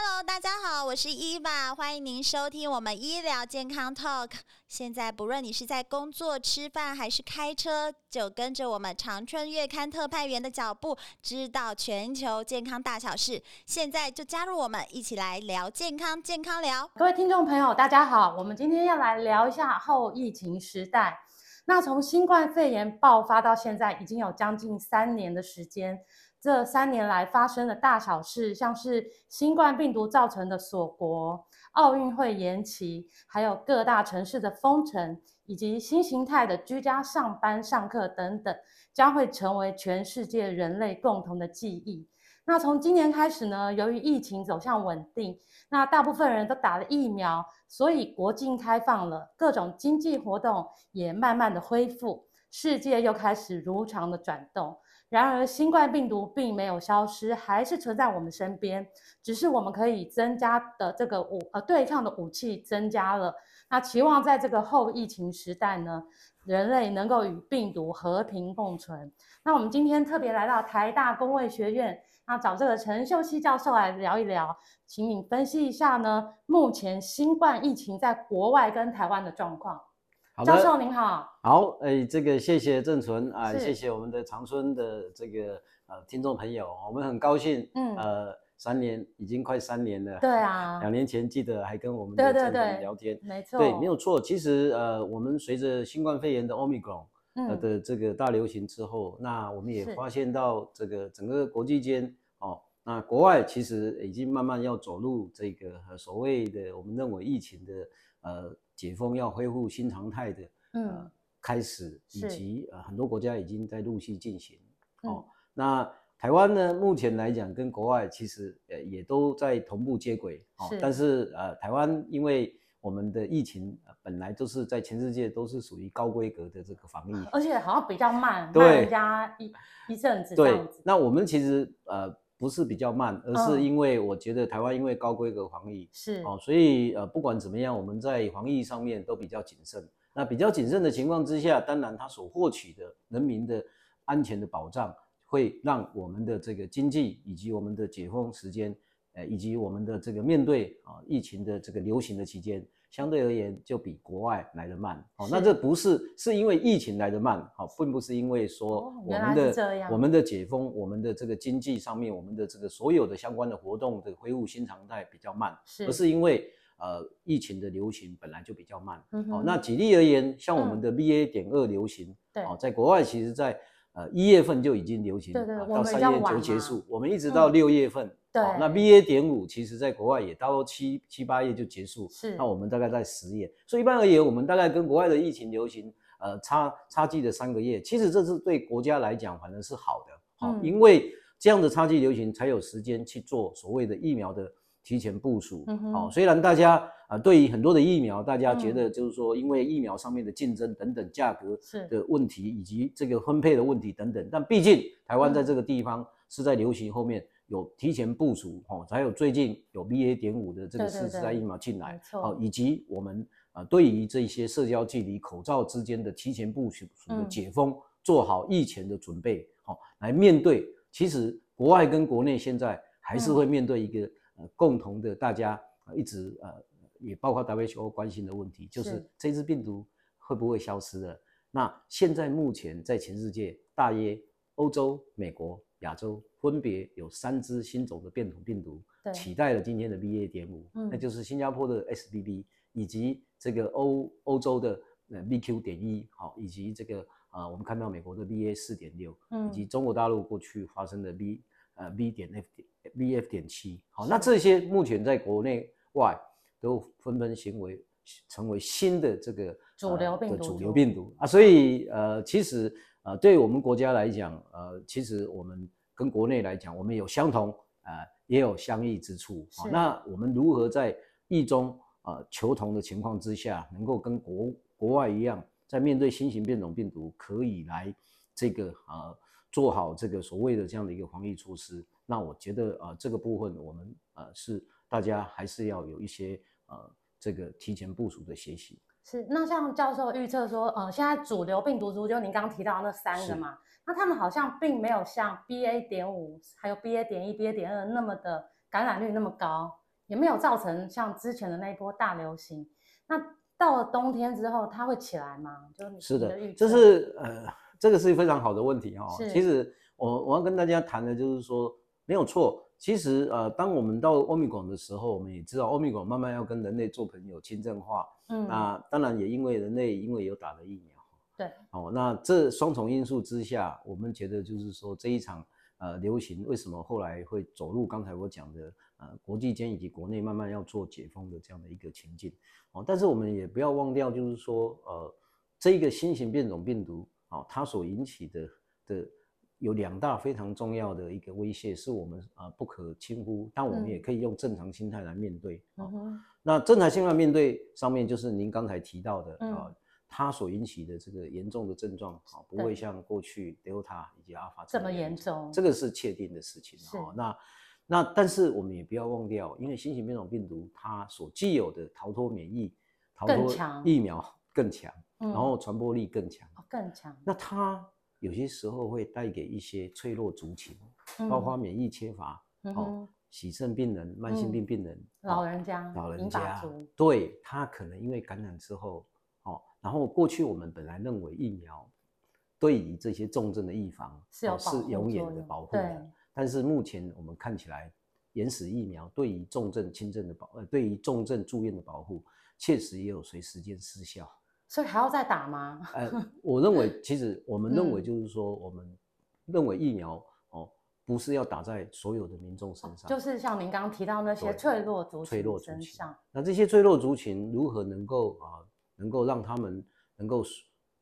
Hello，大家好，我是伊娃，欢迎您收听我们医疗健康 Talk。现在不论你是在工作、吃饭还是开车，就跟着我们长春月刊特派员的脚步，知道全球健康大小事。现在就加入我们，一起来聊健康，健康聊。各位听众朋友，大家好，我们今天要来聊一下后疫情时代。那从新冠肺炎爆发到现在，已经有将近三年的时间。这三年来发生的大小事，像是新冠病毒造成的锁国、奥运会延期，还有各大城市的封城，以及新形态的居家上班、上课等等，将会成为全世界人类共同的记忆。那从今年开始呢，由于疫情走向稳定，那大部分人都打了疫苗，所以国境开放了，各种经济活动也慢慢的恢复，世界又开始如常的转动。然而，新冠病毒并没有消失，还是存在我们身边，只是我们可以增加的这个武呃对抗的武器增加了。那期望在这个后疫情时代呢，人类能够与病毒和平共存。那我们今天特别来到台大公卫学院，那找这个陈秀熙教授来聊一聊，请你分析一下呢，目前新冠疫情在国外跟台湾的状况。好教授您好，好，哎，这个谢谢郑纯啊，谢谢我们的长春的这个呃听众朋友，我们很高兴，嗯，呃，三年已经快三年了，对啊，两年前记得还跟我们的郑纯聊天，没错，对，没有错，其实呃，我们随着新冠肺炎的 Omicron 呃的这个大流行之后，那我们也发现到这个整个国际间哦，那国外其实已经慢慢要走入这个所谓的我们认为疫情的呃。解封要恢复新常态的，嗯、呃，开始以及呃很多国家已经在陆续进行。哦，嗯、那台湾呢，目前来讲跟国外其实呃也都在同步接轨。哦，是但是呃台湾因为我们的疫情本来都是在全世界都是属于高规格的这个防疫，而且好像比较慢，对，慢人家一一阵子这样子。对，那我们其实呃。不是比较慢，而是因为我觉得台湾因为高规格防疫是哦，所以呃不管怎么样，我们在防疫上面都比较谨慎。那比较谨慎的情况之下，当然它所获取的人民的安全的保障，会让我们的这个经济以及我们的解封时间，呃以及我们的这个面对啊疫情的这个流行的期间。相对而言，就比国外来的慢。哦，那这不是是因为疫情来的慢，好，并不是因为说我们的我们的解封，我们的这个经济上面，我们的这个所有的相关的活动的恢复新常态比较慢，是，而是因为呃疫情的流行本来就比较慢。哦，那举例而言，像我们的 BA 点二流行，对，哦，在国外其实在呃一月份就已经流行，对对，到三月就结束，我们一直到六月份。对，那 BA 点五其实在国外也到七七八月就结束，是，那我们大概在十月，所以一般而言，我们大概跟国外的疫情流行，呃，差差距的三个月，其实这是对国家来讲反正是好的，好、嗯，因为这样的差距流行才有时间去做所谓的疫苗的提前部署，好、嗯哼，虽然大家啊、呃、对于很多的疫苗，大家觉得就是说，因为疫苗上面的竞争等等价格的问题，以及这个分配的问题等等，但毕竟台湾在这个地方是在流行后面。有提前部署，哦，还有最近有 BA 点五的这个次世代疫苗进来，哦，以及我们啊对于这些社交距离、口罩之间的提前部署的解封，嗯、做好疫前的准备，好来面对。其实国外跟国内现在还是会面对一个、嗯、呃共同的，大家一直呃也包括 WHO 关心的问题，就是这支病毒会不会消失了？那现在目前在全世界，大约欧洲、美国。亚洲分别有三支新种的变种病毒取代了今天的 BA 点五，那就是新加坡的 SBB，以及这个欧欧洲的呃 BQ 点一，好，以及这个啊我们看到美国的 BA 四点六，以及中国大陆过去发生的 B 呃 B 点 F 点 BF 点七，好，那这些目前在国内外都纷纷成为成为新的这个主流病毒主流病毒。啊，所以呃其实。啊，对于我们国家来讲，呃，其实我们跟国内来讲，我们有相同，呃，也有相异之处。是那我们如何在异中啊求同的情况之下，能够跟国国外一样，在面对新型变种病毒，可以来这个呃做好这个所谓的这样的一个防疫措施？那我觉得啊，这个部分我们呃是大家还是要有一些呃这个提前部署的学习。是，那像教授预测说，呃，现在主流病毒株就您刚刚提到那三个嘛，那他们好像并没有像 BA 点五还有 BA 点一、BA 点二那么的感染率那么高，也没有造成像之前的那一波大流行。那到了冬天之后，它会起来吗？就是是的，这是呃，这个是非常好的问题哈、哦。其实我我要跟大家谈的就是说，没有错。其实呃，当我们到欧米伽的时候，我们也知道欧米伽慢慢要跟人类做朋友、亲政化。嗯，那当然也因为人类因为有打了疫苗。对。哦，那这双重因素之下，我们觉得就是说这一场呃流行为什么后来会走入刚才我讲的呃国际间以及国内慢慢要做解封的这样的一个情境。哦，但是我们也不要忘掉，就是说呃这一个新型变种病毒啊、哦，它所引起的的。有两大非常重要的一个威胁，是我们啊不可轻忽，但我们也可以用正常心态来面对。嗯哦、那正常心态面对上面，就是您刚才提到的啊、嗯哦，它所引起的这个严重的症状啊、哦，不会像过去 Delta 以及 Alpha 这么严重，这个是确定的事情。哦，那那但是我们也不要忘掉，因为新型变种病毒它所既有的逃脱免疫、逃脱疫苗 更强，然后传播力更强，嗯、更强。那它。有些时候会带给一些脆弱族群，嗯、包括免疫缺乏、嗯、哦，洗肾病人、慢性病病人、老人家、老人家，对他可能因为感染之后，哦，然后过去我们本来认为疫苗对于这些重症的预防是是永远的保护的，但是目前我们看起来，原始疫苗对于重症、轻症的保，呃，对于重症住院的保护，确实也有随时间失效。所以还要再打吗？呃，我认为，其实我们 认为就是说，我们认为疫苗哦，不是要打在所有的民众身上，就是像您刚刚提到那些脆弱族群脆弱族群。那这些脆弱族群如何能够啊，能够让他们能够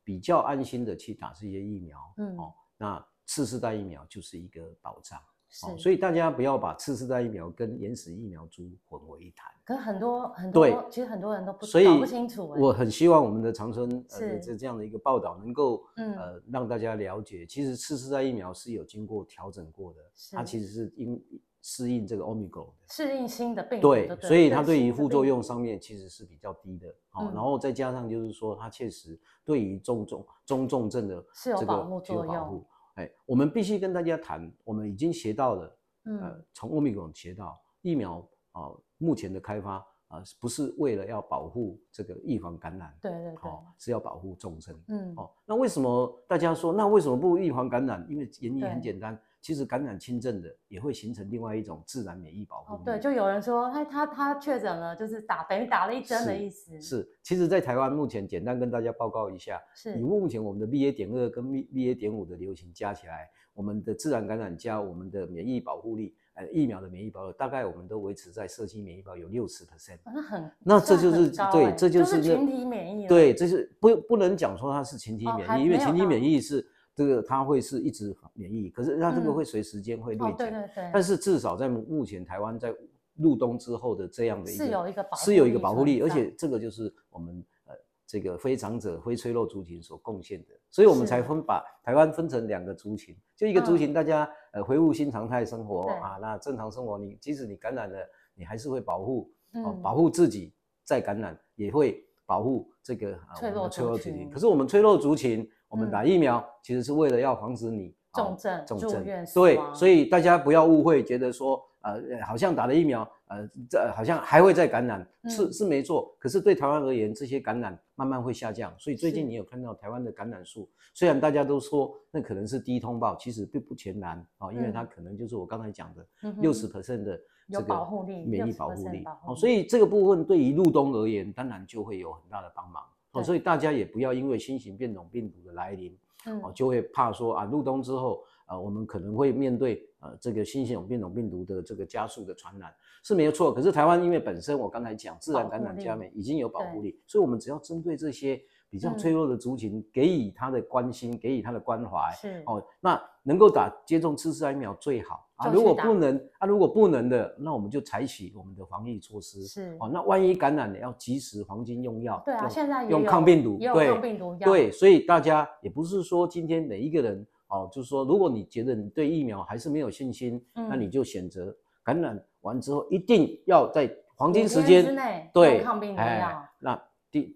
比较安心的去打这些疫苗？嗯，哦，那次世代疫苗就是一个保障。哦，所以大家不要把次世代疫苗跟原始疫苗株混为一谈。可是很多很多，对，其实很多人都不所以搞不清楚。我很希望我们的长春呃这这样的一个报道能够呃让大家了解，其实次世代疫苗是有经过调整过的，它其实是因适应这个 Omicron 的，适应新的病毒。对，所以它对于副作用上面其实是比较低的。好，然后再加上就是说，它确实对于中重中重症的这个具有保护。哎，我们必须跟大家谈，我们已经学到了，嗯、呃，从欧米伽学到疫苗啊、呃，目前的开发啊、呃，不是为了要保护这个预防感染，对对对，哦，是要保护众生，嗯，哦，那为什么大家说，那为什么不预防感染？因为原因很简单。其实感染轻症的也会形成另外一种自然免疫保护。哦，对，就有人说，他他他确诊了，就是打等于打了一针的意思。是，是，其实，在台湾目前，简单跟大家报告一下，是以目前我们的 BA. 点二跟 BA. 点五的流行加起来，我们的自然感染加我们的免疫保护力，呃，疫苗的免疫保护，大概我们都维持在社区免疫保有六十 percent。那很，那这就是对，这就是群体免疫。对，这是不不能讲说它是群体免疫，因为群体免疫是。这个它会是一直免疫，可是它这个会随时间会锐减。对对对。但是至少在目前台湾在入冬之后的这样的一个是有一个保是有一个保护力，而且这个就是我们呃这个非长者非脆弱族群所贡献的，所以我们才分把台湾分成两个族群，就一个族群大家呃恢复新常态生活啊，那正常生活你即使你感染了，你还是会保护哦保护自己再感染也会保护这个脆弱脆弱族群，可是我们脆弱族群。我们打疫苗其实是为了要防止你重症、重症，对，所以大家不要误会，觉得说呃，好像打了疫苗，呃，这好像还会再感染，是是没错。可是对台湾而言，这些感染慢慢会下降。所以最近你有看到台湾的感染数，虽然大家都说那可能是低通报，其实并不全然啊，因为它可能就是我刚才讲的六十 percent 的这个免疫保护力。哦，所以这个部分对于入冬而言，当然就会有很大的帮忙。哦，所以大家也不要因为新型变种病毒的来临，哦，就会怕说啊，入冬之后啊，我们可能会面对呃这个新型变种病毒的这个加速的传染是没有错。可是台湾因为本身我刚才讲自然感染加冕已经有保护力，所以我们只要针对这些比较脆弱的族群给予他的关心，给予他的关怀，是哦，那能够打接种次世代疫苗最好。啊，如果不能啊，如果不能的，那我们就采取我们的防疫措施。是哦，那万一感染了，要及时黄金用药。对啊，现在用抗病毒，也有抗病毒药。对，所以大家也不是说今天每一个人哦，就是说，如果你觉得你对疫苗还是没有信心，那你就选择感染完之后一定要在黄金时间之内对抗病毒药。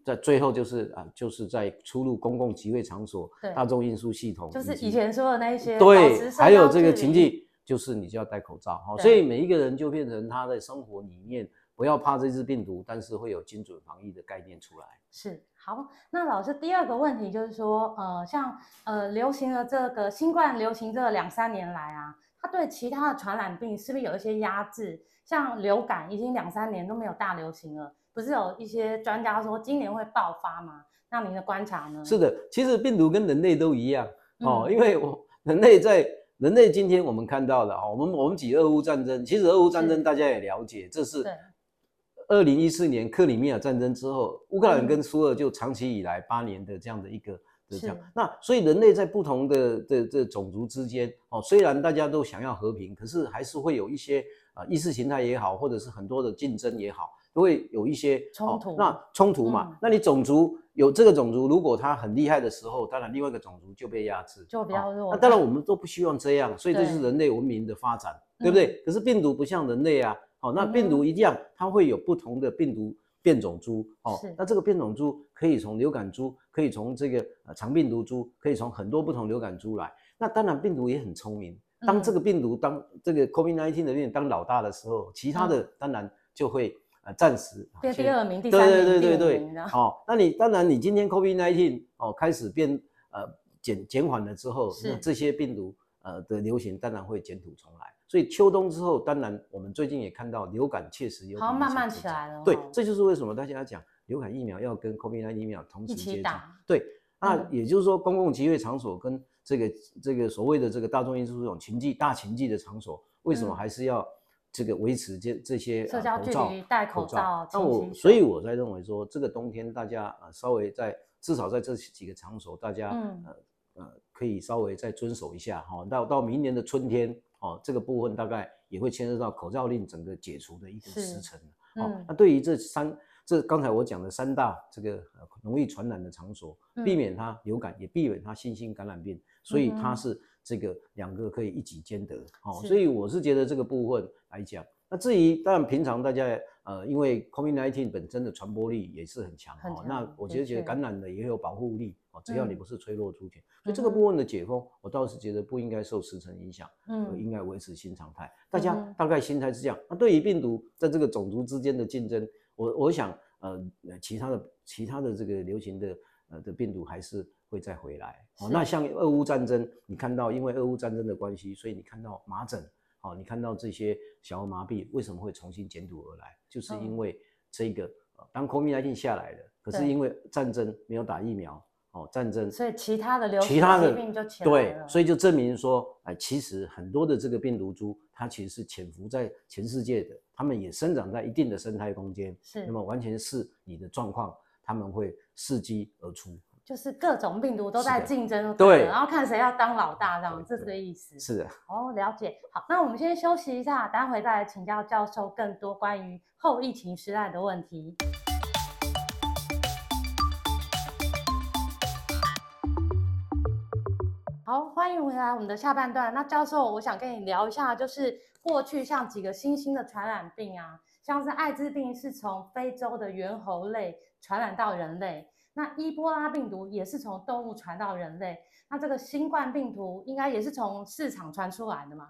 在最后就是啊，就是在出入公共集会场所、大众运输系统，就是以前说的那些对，还有这个情境。就是你就要戴口罩哈，所以每一个人就变成他的生活里面不要怕这只病毒，但是会有精准防疫的概念出来。是好，那老师第二个问题就是说，呃，像呃流行了这个新冠流行这两三年来啊，它对其他的传染病是不是有一些压制？像流感已经两三年都没有大流行了，不是有一些专家说今年会爆发吗？那您的观察呢？是的，其实病毒跟人类都一样哦，嗯、因为我人类在人类今天我们看到的哦，我们我们举俄乌战争，其实俄乌战争大家也了解，是这是二零一四年克里米亚战争之后，乌克兰跟苏俄就长期以来八年的这样的一个的这样，那所以人类在不同的的这种族之间哦，虽然大家都想要和平，可是还是会有一些啊意识形态也好，或者是很多的竞争也好。都会有一些冲突，那冲突嘛，那你种族有这个种族，如果他很厉害的时候，当然另外一个种族就被压制，就比较弱。那当然我们都不希望这样，所以这是人类文明的发展，对不对？可是病毒不像人类啊，好，那病毒一样，它会有不同的病毒变种株，哦，那这个变种株可以从流感株，可以从这个呃肠病毒株，可以从很多不同流感株来。那当然病毒也很聪明，当这个病毒当这个 COVID-19 的病当老大的时候，其他的当然就会。呃，暂时变第二名，第三名，对对对对对，哦，那你当然，你今天 COVID-19 哦开始变呃减减缓了之后，那这些病毒呃的流行当然会卷土重来。所以秋冬之后，当然我们最近也看到流感确实有好慢慢起来了。对，这就是为什么大家讲流感疫苗要跟 COVID-19 疫苗同时接种。对，那也就是说，公共集会场所跟这个这个所谓的这个大众运输这种情境大情境的场所，为什么还是要？这个维持这这些社交距离、戴口罩，那我所以我才认为说，这个冬天大家呃稍微在至少在这几个场所，大家呃呃可以稍微再遵守一下哈。到到明年的春天哦，这个部分大概也会牵涉到口罩令整个解除的一个时程。哦，那对于这三这刚才我讲的三大这个容易传染的场所，避免它流感，也避免它新型感染病，所以它是。这个两个可以一举兼得，哦，所以我是觉得这个部分来讲，那至于当然平常大家呃，因为 COVID-19 本身的传播力也是很强，哦，那我觉得觉得感染的也有保护力，哦，只要你不是脆弱族群，所以这个部分的解封，我倒是觉得不应该受时程影响，嗯，应该维持新常态。大家大概心态是这样。那对于病毒在这个种族之间的竞争，我我想呃，其他的其他的这个流行的呃的病毒还是。会再回来哦。那像俄乌战争，你看到因为俄乌战争的关系，所以你看到麻疹，哦，你看到这些小儿麻痹为什么会重新卷土而来？就是因为这个，当 COVID-19 下来了，可是因为战争没有打疫苗，哦，战争，所以其他的流行疾病就起来了。对，所以就证明说，哎，其实很多的这个病毒株，它其实是潜伏在全世界的，它们也生长在一定的生态空间，是，那么完全是你的状况，他们会伺机而出。就是各种病毒都在竞争，对，然后看谁要当老大，这样，这是个意思。是的。哦，了解。好，那我们先休息一下，待会再来请教教授更多关于后疫情时代的问题。好，欢迎回来我们的下半段。那教授，我想跟你聊一下，就是过去像几个新兴的传染病啊，像是艾滋病是从非洲的猿猴类传染到人类。那伊波拉病毒也是从动物传到人类，那这个新冠病毒应该也是从市场传出来的嘛？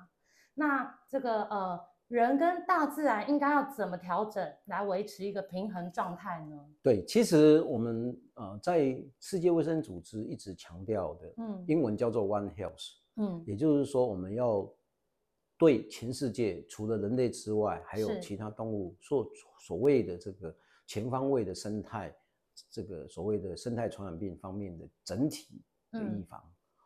那这个呃，人跟大自然应该要怎么调整来维持一个平衡状态呢？对，其实我们呃在世界卫生组织一直强调的，嗯，英文叫做 One Health，嗯，也就是说我们要对全世界除了人类之外，还有其他动物所所谓的这个全方位的生态。这个所谓的生态传染病方面的整体的预防，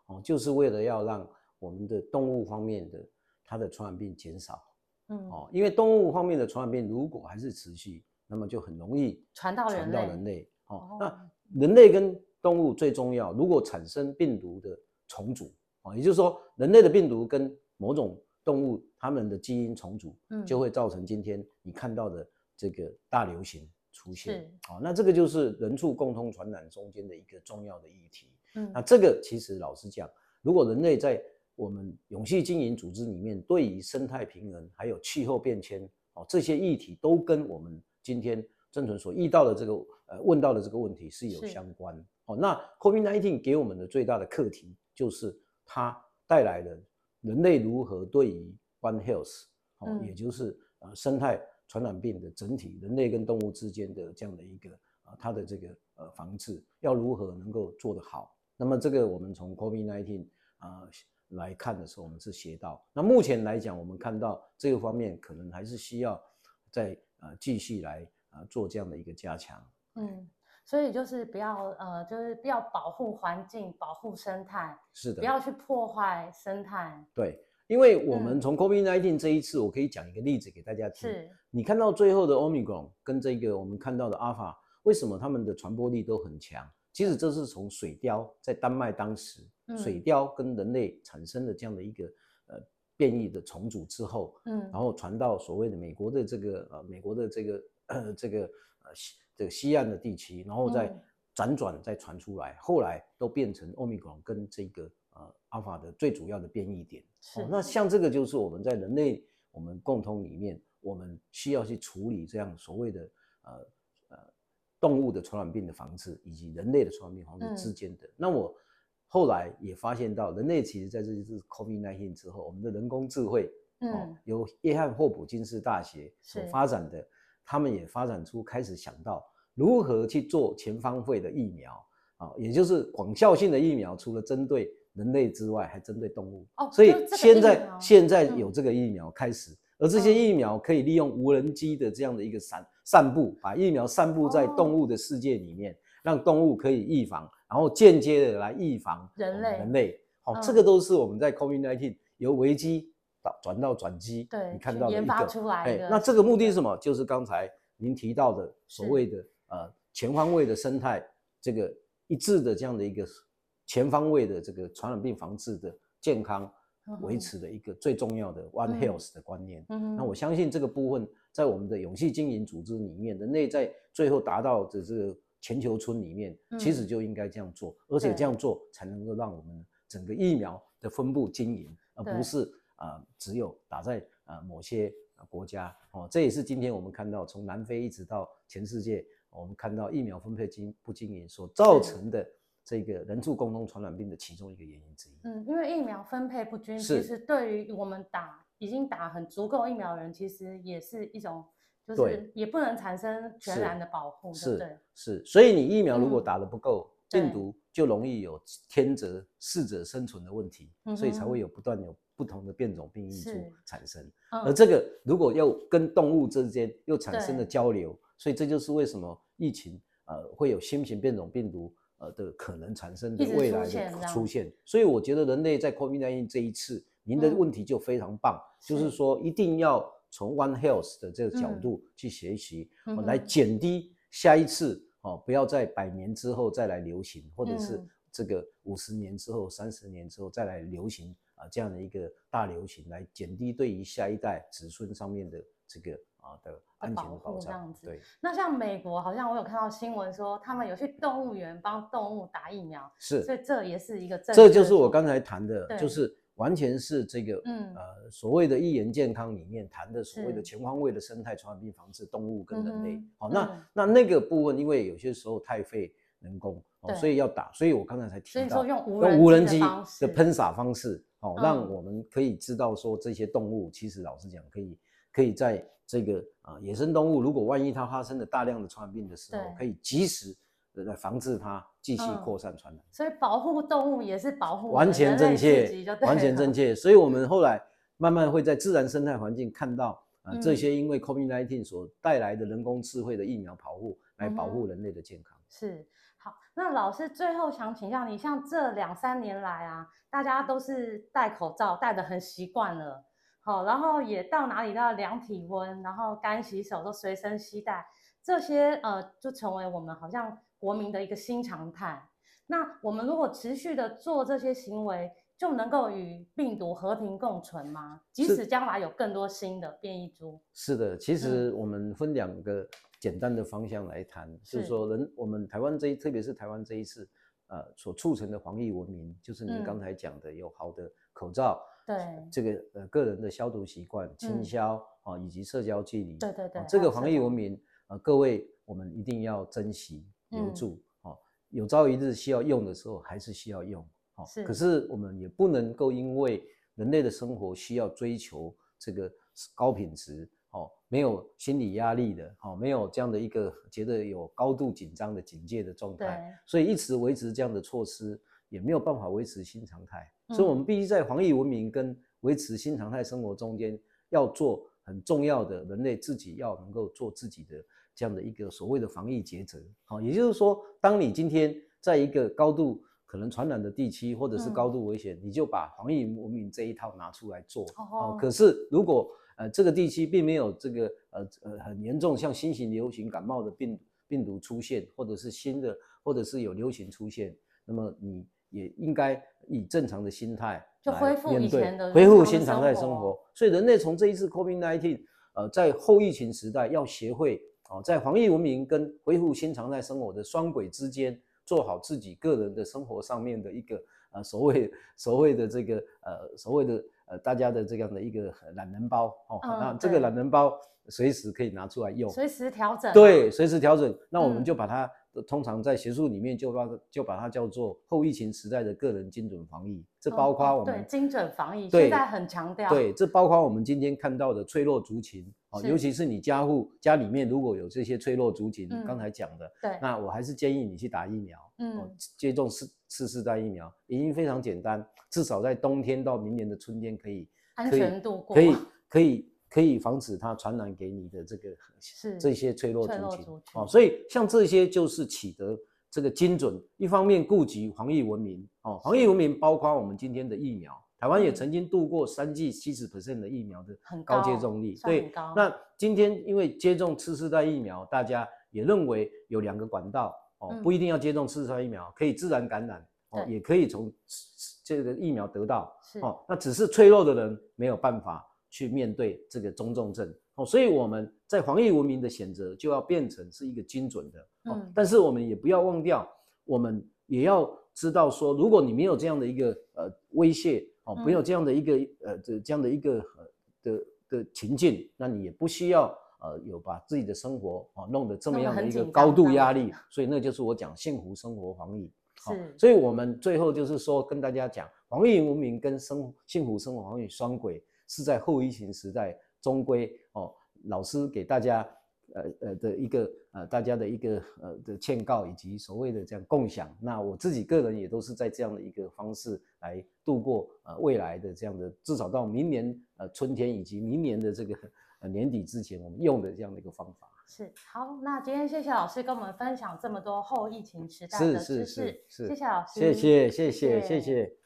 哦，就是为了要让我们的动物方面的它的传染病减少，嗯，哦，因为动物方面的传染病如果还是持续，那么就很容易传到传到人类，哦，那人类跟动物最重要，如果产生病毒的重组，哦，也就是说人类的病毒跟某种动物它们的基因重组，嗯，就会造成今天你看到的这个大流行。出现，好，那这个就是人畜共同传染中间的一个重要的议题。嗯，那这个其实老实讲，如果人类在我们永续经营组织里面，对于生态平衡还有气候变迁，哦，这些议题都跟我们今天曾存所遇到的这个呃问到的这个问题是有相关。哦，那 COVID-19 给我们的最大的课题就是它带来了人类如何对于 One Health，哦，也就是呃生态。传染病的整体人类跟动物之间的这样的一个啊，它的这个呃防治要如何能够做得好？那么这个我们从 COVID-19 啊来看的时候，我们是学到。那目前来讲，我们看到这个方面可能还是需要再呃继续来啊做这样的一个加强。嗯，所以就是不要呃，就是不要保护环境，保护生态，是的，不要去破坏生态。对。因为我们从 COVID-19 这一次，我可以讲一个例子给大家听。是，你看到最后的 Omicron 跟这个我们看到的 Alpha，为什么他们的传播力都很强？其实这是从水貂在丹麦当时，水貂跟人类产生的这样的一个呃变异的重组之后，嗯，然后传到所谓的美国的这个呃美国的这个呃这个呃西这个西岸的地区，然后再辗转再传出来，后来都变成 Omicron 跟这个。呃，阿法的最主要的变异点。是、哦，那像这个就是我们在人类我们共通里面，我们需要去处理这样所谓的呃呃动物的传染病的防治，以及人类的传染病防治之间的。嗯、那我后来也发现到，人类其实在这一次 COVID-19 之后，我们的人工智慧，嗯，哦、由约翰霍普金斯大学所发展的，他们也发展出开始想到如何去做全方位的疫苗。啊、哦，也就是广效性的疫苗，除了针对人类之外，还针对动物，哦、所以现在现在有这个疫苗开始，嗯、而这些疫苗可以利用无人机的这样的一个散散布，把疫苗散布在动物的世界里面，哦、让动物可以预防，然后间接的来预防人类。人类，好、哦，嗯、这个都是我们在 COVID-19 由危机到转到转机，对，你看到的一个研发出来的。那这个目的是什么？就是刚才您提到的所谓的呃全方位的生态，这个一致的这样的一个。全方位的这个传染病防治的健康维持的一个最重要的 One Health 的观念。嗯，那我相信这个部分在我们的永续经营组织里面，人类在最后达到的这个全球村里面，其实就应该这样做，而且这样做才能够让我们整个疫苗的分布经营，而不是啊只有打在啊某些国家。哦，这也是今天我们看到从南非一直到全世界，我们看到疫苗分配经不经营所造成的。这个人畜共通传染病的其中一个原因之一。嗯，因为疫苗分配不均，其实对于我们打已经打很足够疫苗的人，其实也是一种，就是也不能产生全然的保护，是对，是。所以你疫苗如果打得不够，嗯、病毒就容易有天择适者生存的问题，所以才会有不断有不同的变种病异株产生。嗯、而这个如果又跟动物之间又产生了交流，所以这就是为什么疫情呃会有新型变种病毒。呃的可能产生的未来的出现，所以我觉得人类在 COVID-19 这一次，您的问题就非常棒，嗯、就是。说一定要从 One Health 的这个角度去学习，嗯、来减低下一次哦，不要在百年之后再来流行，或者是这个五十年之后、三十年之后再来流行啊这样的一个大流行，来减低对于下一代子孙上面的这个。啊的安全的保障。对，那像美国，好像我有看到新闻说，他们有去动物园帮动物打疫苗，是，所以这也是一个正。这就是我刚才谈的，就是完全是这个，嗯呃，所谓的一元健康里面谈的所谓的全方位的生态传染病防治，动物跟人类。好，那那那个部分，因为有些时候太费人工，所以要打，所以我刚才才提到用无人机的喷洒方式，好，让我们可以知道说这些动物其实老实讲可以。可以在这个啊野生动物，如果万一它发生了大量的传染病的时候，可以及时来防治它继续扩散传染。嗯。所以保护动物也是保护完全正确，完全正确。所以我们后来慢慢会在自然生态环境看到啊这些因为 COVID-19 所带来的人工智慧的疫苗保护，来保护人类的健康。嗯、是好，那老师最后想请教你，像这两三年来啊，大家都是戴口罩戴得很习惯了。好，然后也到哪里都要量体温，然后干洗手都随身携带，这些呃就成为我们好像国民的一个新常态。那我们如果持续的做这些行为，就能够与病毒和平共存吗？即使将来有更多新的变异株？是的，其实我们分两个简单的方向来谈，嗯、就是说人我们台湾这一特别是台湾这一次呃所促成的防疫文明，就是您刚才讲的有好的口罩。对这个呃个人的消毒习惯、清消啊，以及社交距离，对对对，这个防疫文明啊，各位我们一定要珍惜留住哦。有朝一日需要用的时候，还是需要用。好，可是。我们也不能够因为人类的生活需要追求这个高品质哦，没有心理压力的，哦，没有这样的一个觉得有高度紧张的警戒的状态，所以一直维持这样的措施也没有办法维持新常态，嗯、所以我们必须在防疫文明跟维持新常态生活中间要做很重要的，人类自己要能够做自己的这样的一个所谓的防疫抉择，好，也就是说，当你今天在一个高度可能传染的地区或者是高度危险，嗯、你就把防疫文明这一套拿出来做，哦，可是如果呃，这个地区并没有这个呃呃很严重像新型流行感冒的病病毒出现，或者是新的，或者是有流行出现，那么你也应该以正常的心态就恢复以前的恢复新常态生活。所以人类从这一次 COVID-19，呃，在后疫情时代要学会哦，在防疫文明跟恢复新常态生活的双轨之间，做好自己个人的生活上面的一个呃所谓所谓的这个呃所谓的。呃，大家的这样的一个懒人包哦，嗯、那这个懒人包随时可以拿出来用，随时调整，对，随时调整。那我们就把它，嗯、通常在学术里面就把就把它叫做后疫情时代的个人精准防疫。这包括我们、嗯、对精准防疫，现在很强调。对，这包括我们今天看到的脆弱族群哦，尤其是你家户家里面如果有这些脆弱族群，嗯、刚才讲的，对，那我还是建议你去打疫苗，嗯，接种四次世代疫苗已经非常简单。至少在冬天到明年的春天可以安全度过，可以可以可以防止它传染给你的这个是这些脆弱族群哦，所以像这些就是取得这个精准，一方面顾及防疫文明哦，防疫文明包括我们今天的疫苗，台湾也曾经度过三剂七十 percent 的疫苗的高接种率，对，那今天因为接种次世代疫苗，大家也认为有两个管道哦，不一定要接种次世代疫苗，可以自然感染哦，也可以从。这个疫苗得到哦，那只是脆弱的人没有办法去面对这个中重症。哦，所以我们在防疫文明的选择就要变成是一个精准的。哦，嗯、但是我们也不要忘掉，我们也要知道说，如果你没有这样的一个呃威胁哦，没有这样的一个、嗯、呃这这样的一个呃的的情境，那你也不需要呃有把自己的生活哦弄得这么样的一个高度压力，所以那就是我讲幸福生活防疫。是，所以我们最后就是说，跟大家讲，防疫文明跟生幸福生活防疫双轨是在后疫情时代终归哦，老师给大家呃呃的一个呃大家的一个呃的劝告以及所谓的这样共享。那我自己个人也都是在这样的一个方式来度过呃未来的这样的，至少到明年呃春天以及明年的这个呃年底之前，我们用的这样的一个方法。是好，那今天谢谢老师跟我们分享这么多后疫情时代的知识，谢谢老师，谢谢谢谢谢谢。谢谢。